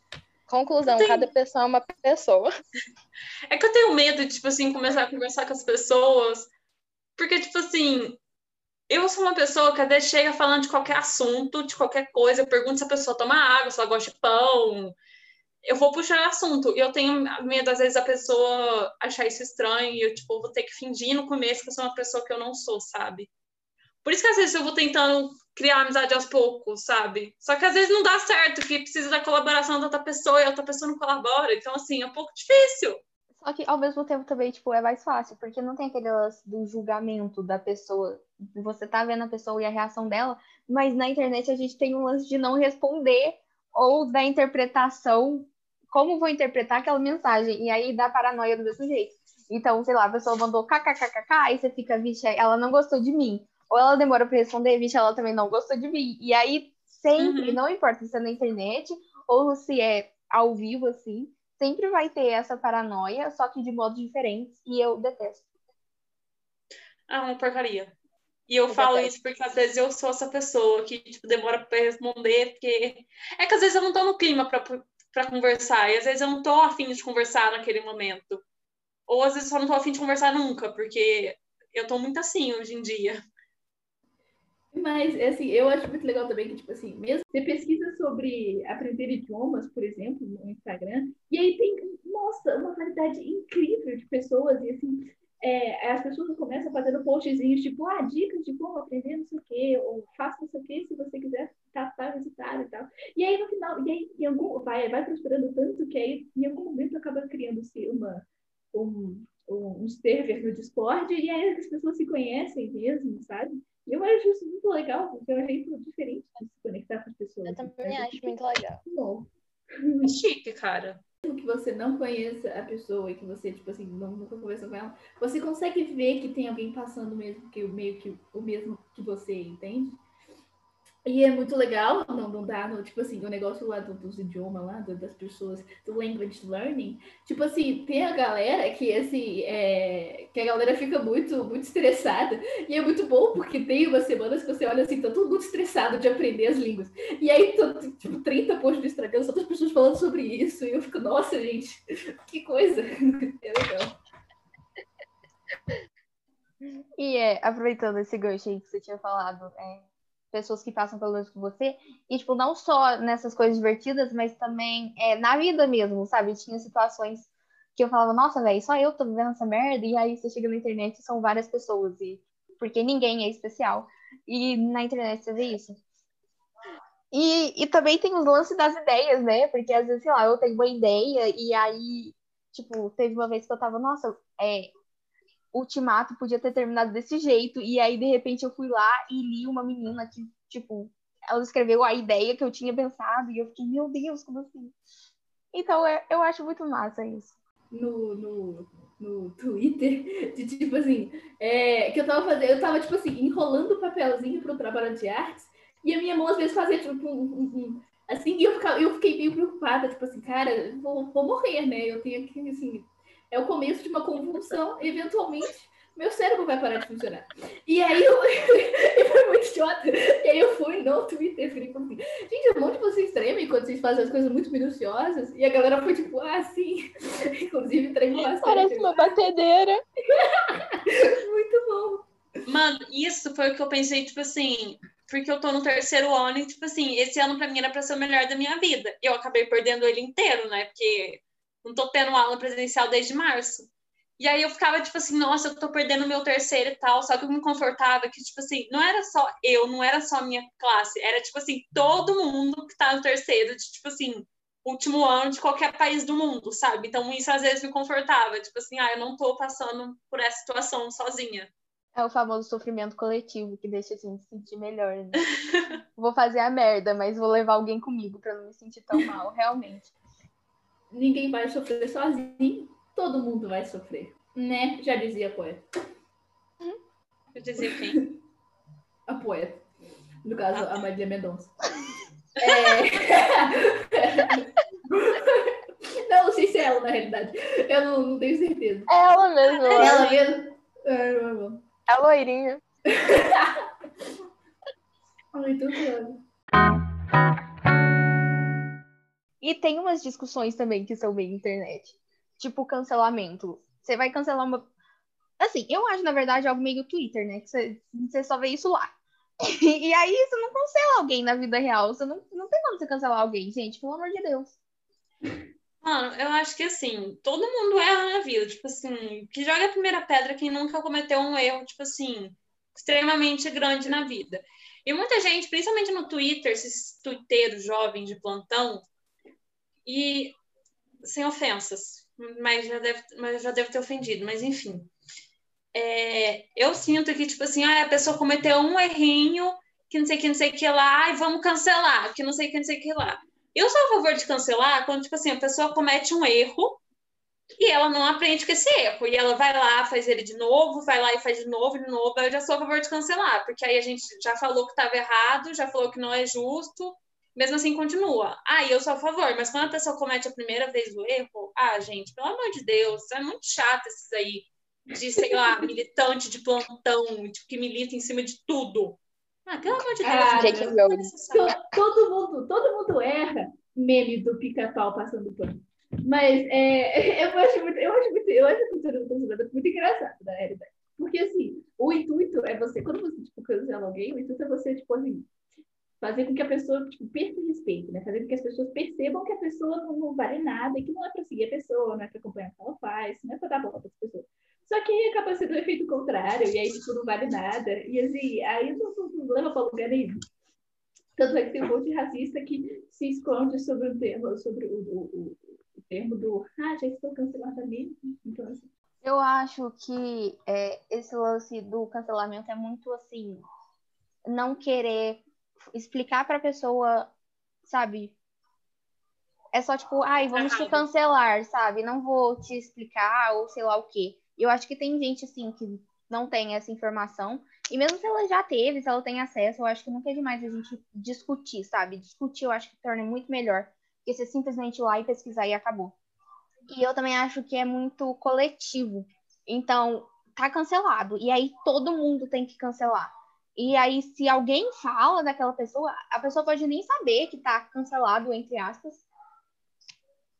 Conclusão, tenho... cada pessoa é uma pessoa. É que eu tenho medo de, tipo assim, começar a conversar com as pessoas. Porque, tipo assim, eu sou uma pessoa que até chega falando de qualquer assunto, de qualquer coisa. Eu pergunto se a pessoa toma água, se ela gosta de pão, eu vou puxar assunto. E eu tenho medo, às vezes, a pessoa achar isso estranho e eu, tipo, vou ter que fingir no começo que eu sou uma pessoa que eu não sou, sabe? Por isso que às vezes eu vou tentando criar amizade aos poucos, sabe? Só que às vezes não dá certo, que precisa da colaboração da outra pessoa e a outra pessoa não colabora. Então, assim, é um pouco difícil. Só que ao mesmo tempo também, tipo, é mais fácil, porque não tem aquele do julgamento da pessoa. Você tá vendo a pessoa e a reação dela, mas na internet a gente tem um lance de não responder ou da interpretação como vou interpretar aquela mensagem? E aí dá paranoia do mesmo jeito. Então, sei lá, a pessoa mandou kkkk, aí você fica, vixe, ela não gostou de mim. Ou ela demora para responder, vixe, ela também não gostou de mim. E aí, sempre, uhum. não importa se é na internet ou se é ao vivo, assim, sempre vai ter essa paranoia, só que de modos diferentes, e eu detesto. Ah, uma porcaria. E eu, falo isso porque às vezes eu sou essa pessoa que tipo, demora para responder, porque é que às vezes eu não tô no clima para conversar. E às vezes eu não tô afim de conversar naquele momento. Ou às vezes eu não tô afim de conversar nunca, porque eu tô muito assim hoje em dia. Mas, assim, eu acho muito legal também que, tipo assim, mesmo você pesquisa sobre aprender idiomas, por exemplo, no Instagram, e aí tem, nossa, uma qualidade incrível de pessoas, e assim, é, as pessoas começam fazendo postzinhos tipo, ah, dicas de como aprender não sei o quê, ou faça não sei o quê se você quiser captar resultado e tal. E aí no final, e aí em algum, vai, vai prosperando tanto que aí em algum momento acaba criando-se uma, um, um, um server no Discord e aí as pessoas se conhecem mesmo, sabe? E eu acho isso muito legal, porque é um jeito diferente de se conectar com as pessoas. Eu também acho muito legal. Bom. É chique, cara que você não conheça a pessoa e que você, tipo assim, não, nunca conversou com ela, você consegue ver que tem alguém passando mesmo que meio que o mesmo que você, entende? E é muito legal, não, não dá, no, tipo assim, o negócio lá do, dos idiomas lá, do, das pessoas, do language learning, tipo assim, tem a galera que, assim, é, que a galera fica muito, muito estressada, e é muito bom, porque tem umas semanas que você olha assim, tá todo mundo estressado de aprender as línguas, e aí, tô, tipo, 30 posts do Instagram, só das pessoas falando sobre isso, e eu fico, nossa, gente, que coisa, é legal. E é, aproveitando esse gancho aí que você tinha falado, é, pessoas que passam pelo mesmo que você. E, tipo, não só nessas coisas divertidas, mas também é, na vida mesmo, sabe? Tinha situações que eu falava, nossa, velho, só eu tô vivendo essa merda. E aí você chega na internet e são várias pessoas. E... Porque ninguém é especial. E na internet você vê isso. E, e também tem os lances das ideias, né? Porque às vezes, sei lá, eu tenho uma ideia e aí, tipo, teve uma vez que eu tava, nossa, é, Ultimato podia ter terminado desse jeito. E aí, de repente, eu fui lá e li uma menina que, tipo, ela escreveu a ideia que eu tinha pensado e eu fiquei, meu Deus, como assim? Então é, eu acho muito massa isso. No, no, no Twitter, de tipo assim, é, que eu tava fazendo, eu tava, tipo assim, enrolando o papelzinho pro trabalho de artes, e a minha mão às vezes fazia, tipo, um, um, um assim, e eu, ficava, eu fiquei meio preocupada, tipo assim, cara, vou, vou morrer, né? Eu tenho que, assim, é o começo de uma convulsão, eventualmente meu cérebro vai parar de funcionar. E aí eu. e foi muito idiota. E aí eu fui no Twitter e falei assim: gente, um monte de vocês tremem quando vocês fazem as coisas muito minuciosas. E a galera foi tipo, ah, sim. Inclusive, tremem bastante. Parece uma batedeira. muito bom. Mano, isso foi o que eu pensei, tipo assim, porque eu tô no terceiro ano e, tipo assim, esse ano pra mim era pra ser o melhor da minha vida. E eu acabei perdendo ele inteiro, né? Porque não tô tendo aula presencial desde março. E aí eu ficava, tipo assim, nossa, eu tô perdendo meu terceiro e tal. Só que eu me confortava que, tipo assim, não era só eu, não era só a minha classe. Era, tipo assim, todo mundo que tá no terceiro, de, tipo assim, último ano de qualquer país do mundo, sabe? Então isso às vezes me confortava. Tipo assim, ah, eu não tô passando por essa situação sozinha. É o famoso sofrimento coletivo que deixa a gente se sentir melhor, né? vou fazer a merda, mas vou levar alguém comigo para não me sentir tão mal, realmente. Ninguém vai sofrer sozinho todo mundo vai sofrer, né? Já dizia a poeta. Eu dizia quem? A poeta. No caso, a Maria Mendonça. É... não, não sei se é ela, na realidade. Eu não, não tenho certeza. É ela mesmo. É ela mesmo? É, é a loirinha. Muito bom. E tem umas discussões também que são bem internet tipo cancelamento. Você vai cancelar uma. Assim, eu acho, na verdade, algo meio Twitter, né? Que você, só vê isso lá. E, aí você não cancela alguém na vida real. Você não, não tem como você cancelar alguém, gente, pelo amor de Deus. Mano, eu acho que assim, todo mundo erra na vida. Tipo assim, que joga a primeira pedra quem nunca cometeu um erro, tipo assim, extremamente grande na vida. E muita gente, principalmente no Twitter, esses twitteiros jovens de plantão, e sem ofensas, mas já deve, mas já deve ter ofendido, mas enfim. É, eu sinto que, tipo assim, ah, a pessoa cometeu um errinho, que não sei que, não sei que lá, e vamos cancelar, que não sei que, não sei que lá. Eu sou a favor de cancelar quando, tipo assim, a pessoa comete um erro e ela não aprende com esse erro. E ela vai lá, faz ele de novo, vai lá e faz de novo, de novo. Eu já sou a favor de cancelar, porque aí a gente já falou que estava errado, já falou que não é justo, mesmo assim continua. Ah, eu sou a favor, mas quando a pessoa comete a primeira vez o erro, ah, gente, pelo amor de Deus, é muito chato esses aí de, sei lá, militante de plantão, tipo, que milita em cima de tudo. Ah, pelo amor de Deus. Ah, gente, todo, mundo, todo mundo erra meme do pica-pau passando pano. Mas é, eu acho muito, eu acho muito, eu acho a cultura do cancelamento muito engraçada, na realidade. Porque assim, o intuito é você, quando você tipo, cancela alguém, o intuito é você, tipo assim, fazer com que a pessoa tipo, perca o respeito, né? Fazer com que as pessoas percebam que a pessoa não, não vale nada e que não é para seguir a pessoa, não é para acompanhar o que ela faz, não é para dar bola para as pessoas. Só que aí acaba sendo o efeito contrário, e aí tipo, não vale nada. E assim, aí não, não, não leva para lugar nenhum. Tanto é que tem um monte de racista que se esconde sobre o termo, sobre o, o, o termo do ah, já estou cancelada mesmo. Então, assim. Eu acho que é, esse lance do cancelamento é muito assim, não querer explicar pra pessoa, sabe? É só tipo, ai, vamos te cancelar, sabe? Não vou te explicar ou sei lá o quê. Eu acho que tem gente, assim, que não tem essa informação. E mesmo se ela já teve, se ela tem acesso, eu acho que nunca é demais a gente discutir, sabe? Discutir eu acho que torna muito melhor. que você simplesmente ir lá e pesquisar e acabou. E eu também acho que é muito coletivo. Então, tá cancelado. E aí todo mundo tem que cancelar. E aí, se alguém fala daquela pessoa, a pessoa pode nem saber que tá cancelado, entre aspas.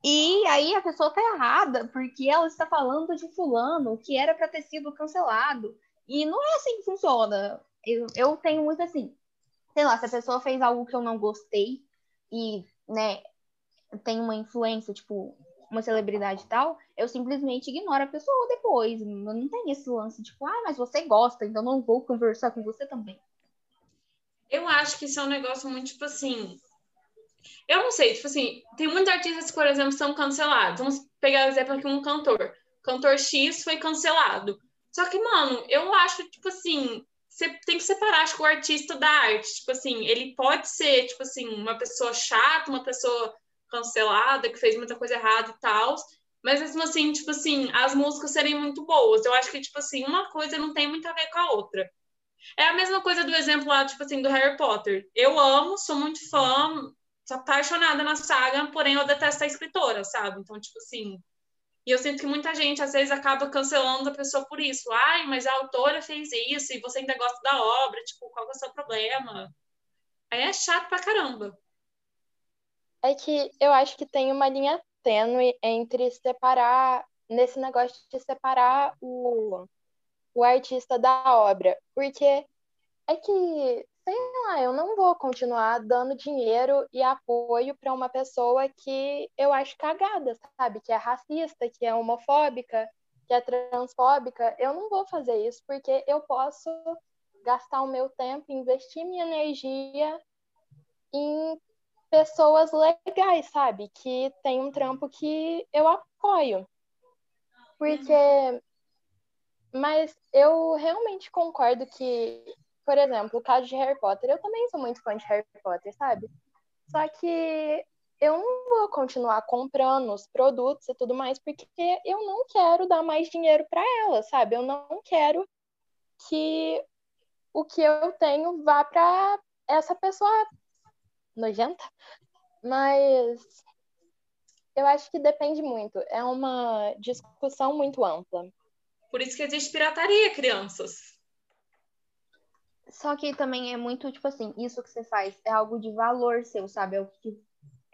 E aí a pessoa tá errada, porque ela está falando de fulano que era para ter sido cancelado. E não é assim que funciona. Eu, eu tenho muito assim, sei lá, se a pessoa fez algo que eu não gostei e, né, tem uma influência, tipo, uma celebridade tal, eu simplesmente ignoro a pessoa depois. Não tem esse lance, tipo, ah, mas você gosta, então não vou conversar com você também. Eu acho que isso é um negócio muito, tipo assim. Eu não sei, tipo assim, tem muitos artistas que, por exemplo, são cancelados. Vamos pegar o exemplo aqui, um cantor. Cantor X foi cancelado. Só que, mano, eu acho, tipo assim, você tem que separar, acho que o artista da arte. Tipo assim, ele pode ser, tipo assim, uma pessoa chata, uma pessoa cancelada, que fez muita coisa errada e tal. Mas mesmo assim, tipo assim, as músicas serem muito boas. Eu acho que, tipo assim, uma coisa não tem muito a ver com a outra. É a mesma coisa do exemplo lá, tipo assim, do Harry Potter. Eu amo, sou muito fã, sou apaixonada na saga, porém eu detesto a escritora, sabe? Então, tipo assim. E eu sinto que muita gente, às vezes, acaba cancelando a pessoa por isso. Ai, mas a autora fez isso e você ainda gosta da obra, tipo, qual é o seu problema? Aí é chato pra caramba. É que eu acho que tem uma linha tênue entre separar, nesse negócio de separar o, o artista da obra. Porque é que, sei lá, eu não vou continuar dando dinheiro e apoio para uma pessoa que eu acho cagada, sabe? Que é racista, que é homofóbica, que é transfóbica. Eu não vou fazer isso porque eu posso gastar o meu tempo, investir minha energia em pessoas legais, sabe? Que tem um trampo que eu apoio. Porque. Mas eu realmente concordo que, por exemplo, o caso de Harry Potter, eu também sou muito fã de Harry Potter, sabe? Só que eu não vou continuar comprando os produtos e tudo mais, porque eu não quero dar mais dinheiro para ela, sabe? Eu não quero que o que eu tenho vá para essa pessoa nojenta, mas eu acho que depende muito. É uma discussão muito ampla. Por isso que existe pirataria, crianças. Só que também é muito, tipo assim, isso que você faz é algo de valor seu, sabe? É o que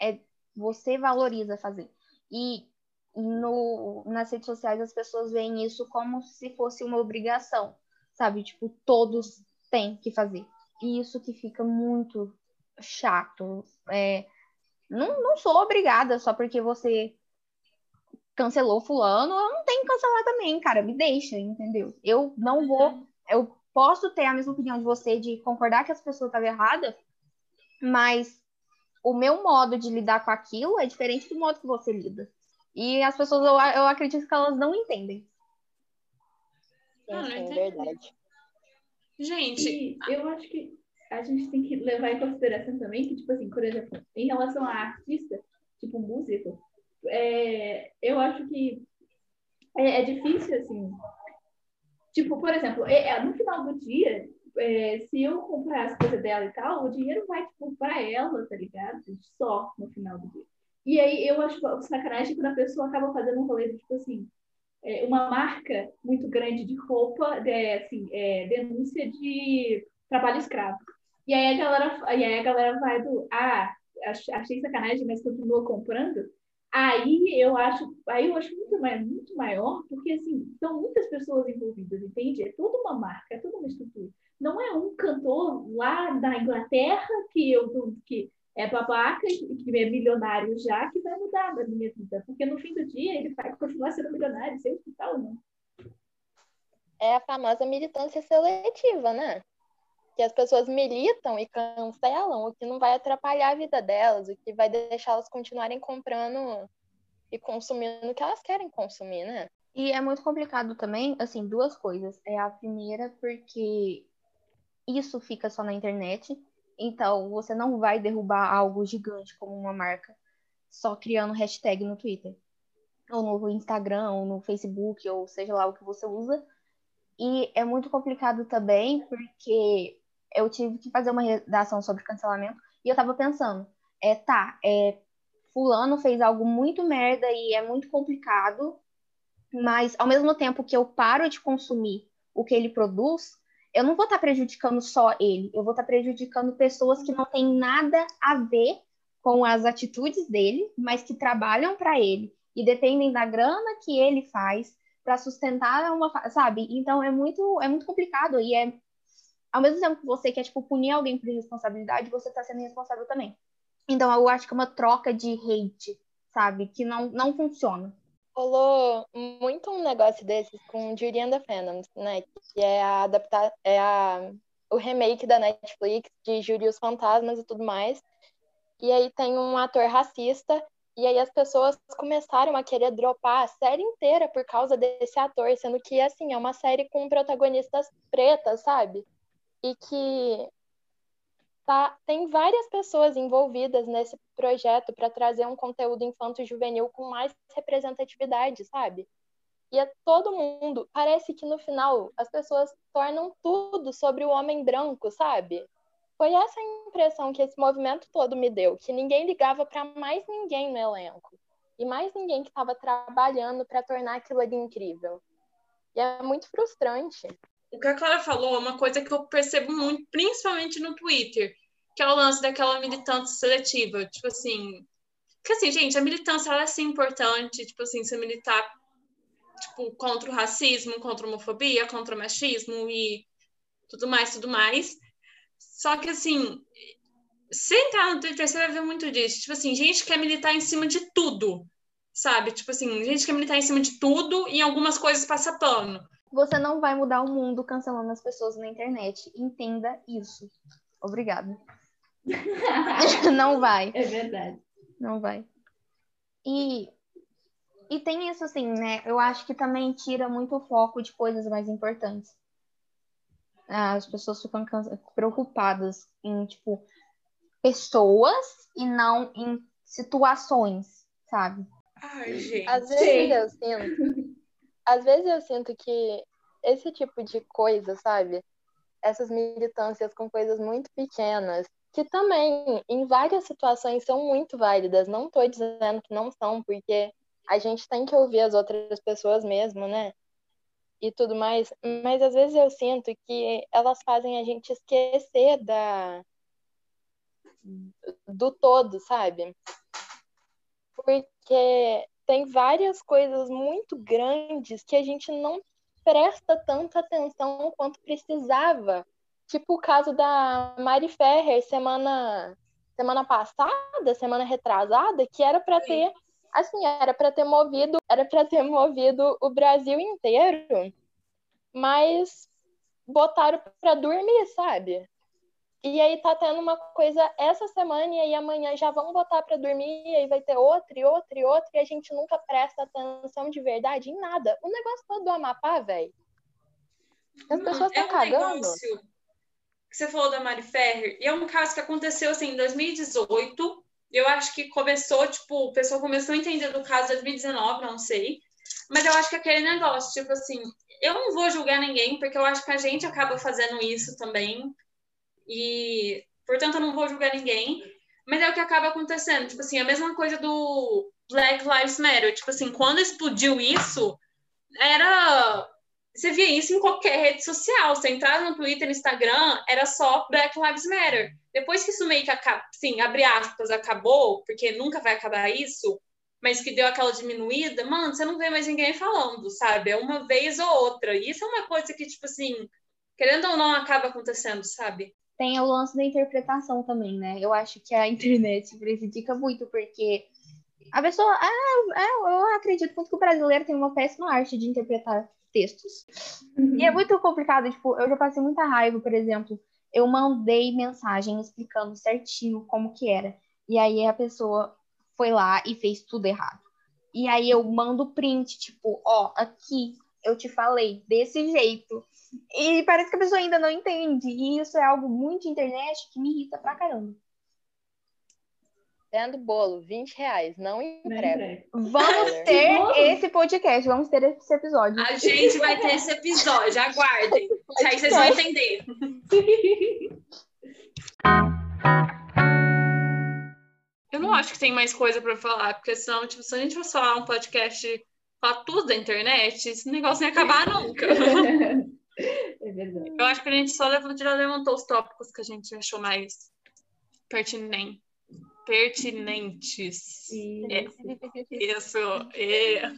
é, você valoriza fazer. E no, nas redes sociais as pessoas veem isso como se fosse uma obrigação, sabe? Tipo, todos têm que fazer. E isso que fica muito chato. É, não, não sou obrigada só porque você cancelou fulano, eu não tenho que cancelar também, cara, me deixa, entendeu? Eu não vou, eu posso ter a mesma opinião de você de concordar que as pessoas estavam erradas, mas o meu modo de lidar com aquilo é diferente do modo que você lida. E as pessoas, eu, eu acredito que elas não entendem. Sim, sim, verdade. Gente, E eu acho que a gente tem que levar em consideração também que, tipo assim, por exemplo, em relação a artista, tipo músico, é, eu acho que é, é difícil, assim. Tipo, por exemplo, é, é, no final do dia, é, se eu comprar as coisas dela e tal, o dinheiro vai, tipo, pra ela, tá ligado? Só no final do dia. E aí eu acho sacanagem quando a pessoa acaba fazendo um rolê, de, tipo assim, é, uma marca muito grande de roupa, é, assim, é, denúncia de trabalho escravo. E aí a galera, e aí a galera vai do, ah, achei sacanagem, mas continua comprando. Aí eu acho, aí eu acho muito, mais, muito maior, porque assim, são muitas pessoas envolvidas, entende? É toda uma marca, é toda uma estrutura. Não é um cantor lá da Inglaterra que eu que é babaca que é milionário já que vai mudar na minha vida, porque no fim do dia ele vai continuar sendo milionário, sem hospital ou não. É a famosa militância seletiva, né? Que as pessoas militam e cancelam, o que não vai atrapalhar a vida delas, o que vai deixar elas continuarem comprando e consumindo o que elas querem consumir, né? E é muito complicado também, assim, duas coisas. É a primeira, porque isso fica só na internet, então você não vai derrubar algo gigante como uma marca só criando hashtag no Twitter, ou no Instagram, ou no Facebook, ou seja lá o que você usa. E é muito complicado também, porque eu tive que fazer uma redação sobre cancelamento e eu tava pensando, é, tá, é, fulano fez algo muito merda e é muito complicado, mas ao mesmo tempo que eu paro de consumir o que ele produz, eu não vou estar tá prejudicando só ele, eu vou estar tá prejudicando pessoas que não têm nada a ver com as atitudes dele, mas que trabalham para ele e dependem da grana que ele faz para sustentar uma, sabe? Então é muito é muito complicado e é ao mesmo tempo que você quer, tipo, punir alguém por responsabilidade, você tá sendo responsável também. Então, eu acho que é uma troca de hate, sabe? Que não, não funciona. Rolou muito um negócio desses com the Phantoms, né? Que é a adaptar, é a, o remake da Netflix de e os Fantasmas e tudo mais. E aí tem um ator racista e aí as pessoas começaram a querer dropar a série inteira por causa desse ator, sendo que, assim, é uma série com protagonistas pretas, sabe? E que tá, tem várias pessoas envolvidas nesse projeto para trazer um conteúdo infanto-juvenil com mais representatividade, sabe? E é todo mundo. Parece que no final as pessoas tornam tudo sobre o homem branco, sabe? Foi essa a impressão que esse movimento todo me deu, que ninguém ligava para mais ninguém no elenco. E mais ninguém que estava trabalhando para tornar aquilo ali incrível. E é muito frustrante. O que a Clara falou é uma coisa que eu percebo muito, principalmente no Twitter, que é o lance daquela militância seletiva. Tipo assim. Porque assim, gente, a militância ela é sim importante, tipo assim, você militar tipo, contra o racismo, contra a homofobia, contra o machismo e tudo mais, tudo mais. Só que assim, se entrar no Twitter, você vai ver muito disso. Tipo assim, gente quer militar em cima de tudo sabe? Tipo assim, gente quer militar em cima de tudo e em algumas coisas passa pano. Você não vai mudar o mundo cancelando as pessoas na internet. Entenda isso. Obrigada. não vai. É verdade. Não vai. E, e tem isso assim, né? Eu acho que também tira muito o foco de coisas mais importantes. As pessoas ficam preocupadas em, tipo, pessoas e não em situações, sabe? Ai, gente. Às vezes eu sinto. Às vezes eu sinto que esse tipo de coisa, sabe? Essas militâncias com coisas muito pequenas, que também, em várias situações, são muito válidas. Não estou dizendo que não são, porque a gente tem que ouvir as outras pessoas mesmo, né? E tudo mais. Mas às vezes eu sinto que elas fazem a gente esquecer da do todo, sabe? porque tem várias coisas muito grandes que a gente não presta tanta atenção quanto precisava. Tipo o caso da Mari Ferrer semana semana passada, semana retrasada, que era para ter assim, era para ter movido, era para ter movido o Brasil inteiro, mas botaram para dormir, sabe? E aí tá tendo uma coisa essa semana e aí amanhã já vão botar para dormir e aí vai ter outra e outra e outra e a gente nunca presta atenção de verdade em nada. O negócio todo do Amapá, velho. As pessoas estão é um cagando. negócio que você falou da Mari Ferrer, e é um caso que aconteceu assim em 2018. Eu acho que começou, tipo, o pessoal começou a entender do caso em 2019, não sei. Mas eu acho que aquele negócio, tipo assim, eu não vou julgar ninguém, porque eu acho que a gente acaba fazendo isso também e, portanto, eu não vou julgar ninguém. Mas é o que acaba acontecendo. Tipo assim, a mesma coisa do Black Lives Matter. Tipo assim, quando explodiu isso, era. Você via isso em qualquer rede social. Você entrava no Twitter, no Instagram, era só Black Lives Matter. Depois que isso meio que acaba, sim, abre aspas, acabou, porque nunca vai acabar isso, mas que deu aquela diminuída, mano, você não vê mais ninguém falando, sabe? É uma vez ou outra. E isso é uma coisa que, tipo assim, querendo ou não, acaba acontecendo, sabe? Tem o lance da interpretação também, né? Eu acho que a internet prejudica muito, porque a pessoa. Ah, ah, eu acredito muito que o brasileiro tem uma péssima arte de interpretar textos. Uhum. E é muito complicado, tipo, eu já passei muita raiva, por exemplo. Eu mandei mensagem explicando certinho como que era. E aí a pessoa foi lá e fez tudo errado. E aí eu mando print, tipo, ó, aqui eu te falei desse jeito. E parece que a pessoa ainda não entende. E isso é algo muito internet que me irrita pra caramba. Vendo bolo, 20 reais, não entrega. Vamos ter esse podcast, vamos ter esse episódio. A gente vai ter esse episódio, aguardem. Aí vocês vão entender. Eu não acho que tem mais coisa para falar, porque senão, tipo, se a gente fosse falar um podcast falar tudo da internet, esse negócio não ia acabar nunca. É verdade. Eu acho que a gente só levantou, já levantou os tópicos que a gente achou mais pertinentes. Pertinentes. É. Isso. É.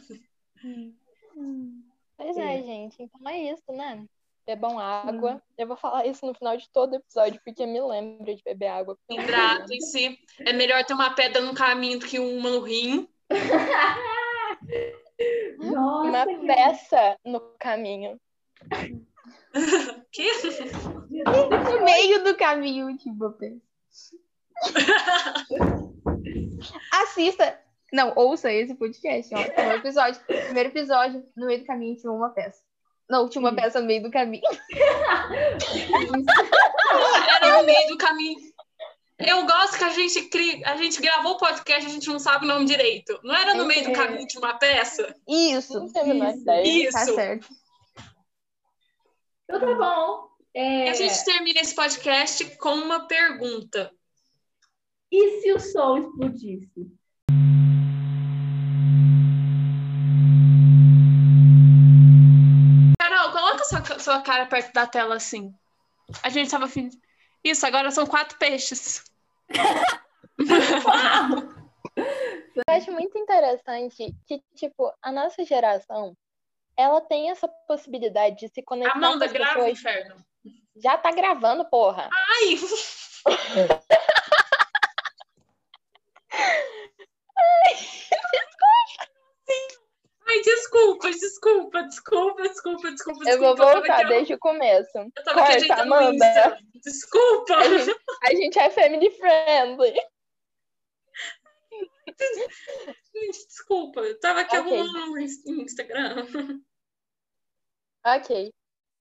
Pois é, gente. Então é isso, né? Bebam água. Hum. Eu vou falar isso no final de todo episódio, porque me lembra de beber água. Hidratem-se. É melhor ter uma pedra no caminho do que uma no rim. Nossa, uma peça no caminho. que? No meio do caminho, tipo, Assista. Não, ouça esse podcast, ó. Primeiro episódio. Primeiro episódio, no meio do caminho tinha uma peça. Não, tinha uma peça no meio do caminho. Era no meio do caminho. Eu gosto que a gente cria, a gente gravou o podcast, a gente não sabe o nome direito. Não era no meio do É. caminho de uma peça? Isso. Isso. ideia. Tá Isso. certo. Então tá bom. É, E a gente termina esse podcast com uma pergunta. E se o sol explodisse? Carol, coloca sua, sua cara perto da tela assim. A gente tava fin... Isso, agora são quatro peixes. Eu acho muito interessante que, tipo, a nossa geração, ela tem essa possibilidade de se conectar com Amanda, as grava, pessoas. inferno. Já tá gravando, porra. Ai! Ai, desculpa, desculpa, desculpa, desculpa, desculpa. Eu vou voltar ó. desde o começo. Eu tava Corta, o Amanda. Insta. Desculpa! A gente, a gente é family friendly. Gente, desculpa. Eu tava aqui Ok. arrumando o Instagram. Ok.